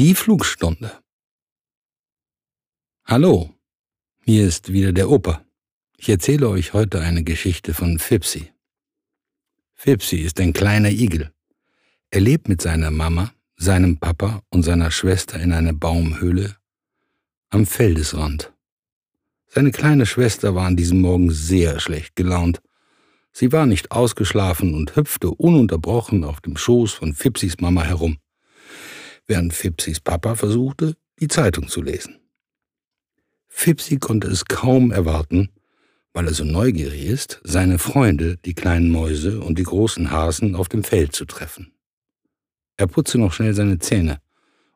Die Flugstunde. Hallo, hier ist wieder der Opa. Ich erzähle euch heute eine Geschichte von Fipsi. Fipsi ist ein kleiner Igel. Er lebt mit seiner Mama, seinem Papa und seiner Schwester in einer Baumhöhle am Feldesrand. Seine kleine Schwester war an diesem Morgen sehr schlecht gelaunt. Sie war nicht ausgeschlafen und hüpfte ununterbrochen auf dem Schoß von Fipsis Mama herum während Fipsis Papa versuchte, die Zeitung zu lesen. Fipsi konnte es kaum erwarten, weil er so neugierig ist, seine Freunde, die kleinen Mäuse und die großen Hasen auf dem Feld zu treffen. Er putzte noch schnell seine Zähne,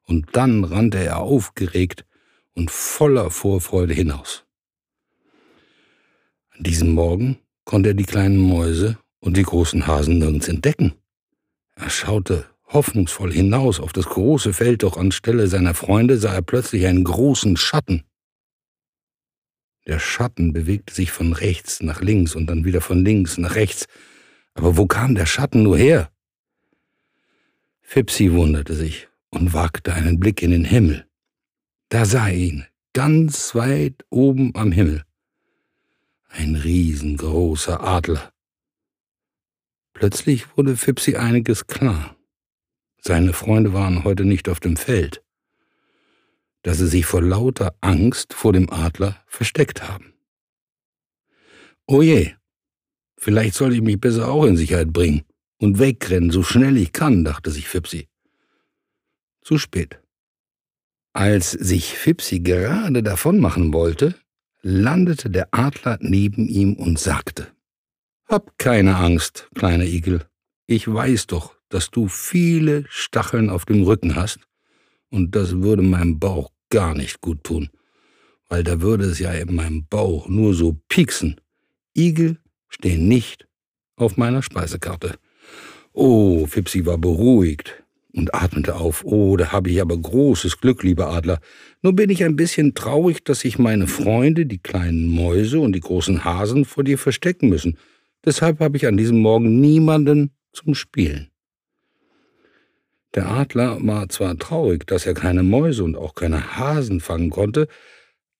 und dann rannte er aufgeregt und voller Vorfreude hinaus. An diesem Morgen konnte er die kleinen Mäuse und die großen Hasen nirgends entdecken. Er schaute hoffnungsvoll hinaus auf das große Feld, doch anstelle seiner Freunde sah er plötzlich einen großen Schatten. Der Schatten bewegte sich von rechts nach links und dann wieder von links nach rechts. Aber wo kam der Schatten nur her? Fipsi wunderte sich und wagte einen Blick in den Himmel. Da sah er ihn, ganz weit oben am Himmel. Ein riesengroßer Adler. Plötzlich wurde Fipsi einiges klar. Seine Freunde waren heute nicht auf dem Feld, da sie sich vor lauter Angst vor dem Adler versteckt haben. Oh je, vielleicht sollte ich mich besser auch in Sicherheit bringen und wegrennen, so schnell ich kann, dachte sich Fipsi. Zu spät. Als sich Fipsi gerade davonmachen wollte, landete der Adler neben ihm und sagte, Hab keine Angst, kleiner Igel, ich weiß doch, dass du viele Stacheln auf dem Rücken hast, und das würde meinem Bauch gar nicht gut tun, weil da würde es ja in meinem Bauch nur so pieksen. Igel stehen nicht auf meiner Speisekarte. Oh, Fipsi war beruhigt und atmete auf. Oh, da habe ich aber großes Glück, lieber Adler. Nur bin ich ein bisschen traurig, dass sich meine Freunde, die kleinen Mäuse und die großen Hasen, vor dir verstecken müssen. Deshalb habe ich an diesem Morgen niemanden zum Spielen. Der Adler war zwar traurig, dass er keine Mäuse und auch keine Hasen fangen konnte,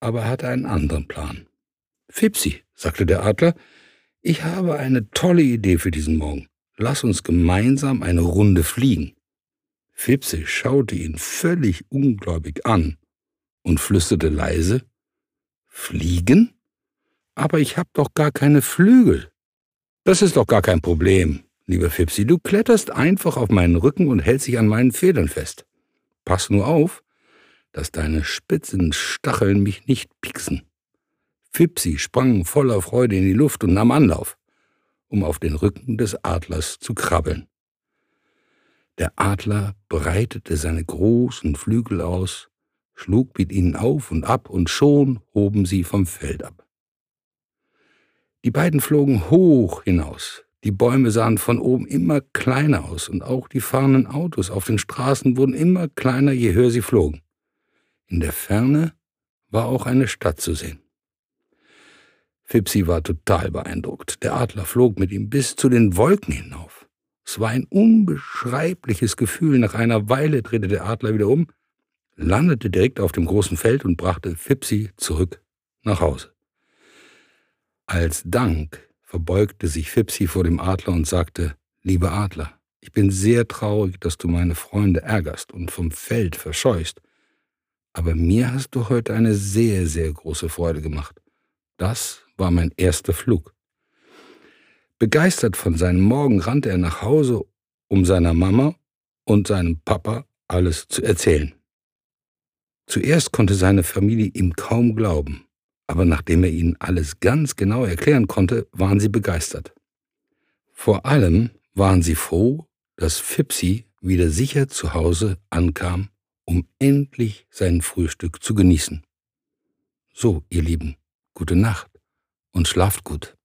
aber er hatte einen anderen Plan. Fipsi, sagte der Adler, ich habe eine tolle Idee für diesen Morgen. Lass uns gemeinsam eine Runde fliegen. Fipsi schaute ihn völlig ungläubig an und flüsterte leise, Fliegen? Aber ich hab doch gar keine Flügel. Das ist doch gar kein Problem, lieber Fipsi, du kletterst einfach auf meinen Rücken und hältst dich an meinen Federn fest. Pass nur auf, dass deine spitzen Stacheln mich nicht pieksen. Fipsi sprang voller Freude in die Luft und nahm Anlauf, um auf den Rücken des Adlers zu krabbeln. Der Adler breitete seine großen Flügel aus, schlug mit ihnen auf und ab, und schon hoben sie vom Feld ab. Die beiden flogen hoch hinaus, die Bäume sahen von oben immer kleiner aus und auch die fahrenden Autos auf den Straßen wurden immer kleiner, je höher sie flogen. In der Ferne war auch eine Stadt zu sehen. Fipsi war total beeindruckt. Der Adler flog mit ihm bis zu den Wolken hinauf. Es war ein unbeschreibliches Gefühl. Nach einer Weile drehte der Adler wieder um, landete direkt auf dem großen Feld und brachte Fipsi zurück nach Hause. Als Dank verbeugte sich Fipsi vor dem Adler und sagte, Lieber Adler, ich bin sehr traurig, dass du meine Freunde ärgerst und vom Feld verscheust. Aber mir hast du heute eine sehr, sehr große Freude gemacht. Das war mein erster Flug. Begeistert von seinem Morgen rannte er nach Hause, um seiner Mama und seinem Papa alles zu erzählen. Zuerst konnte seine Familie ihm kaum glauben aber nachdem er ihnen alles ganz genau erklären konnte, waren sie begeistert. Vor allem waren sie froh, dass Fipsi wieder sicher zu Hause ankam, um endlich sein Frühstück zu genießen. So, ihr Lieben, gute Nacht und schlaft gut.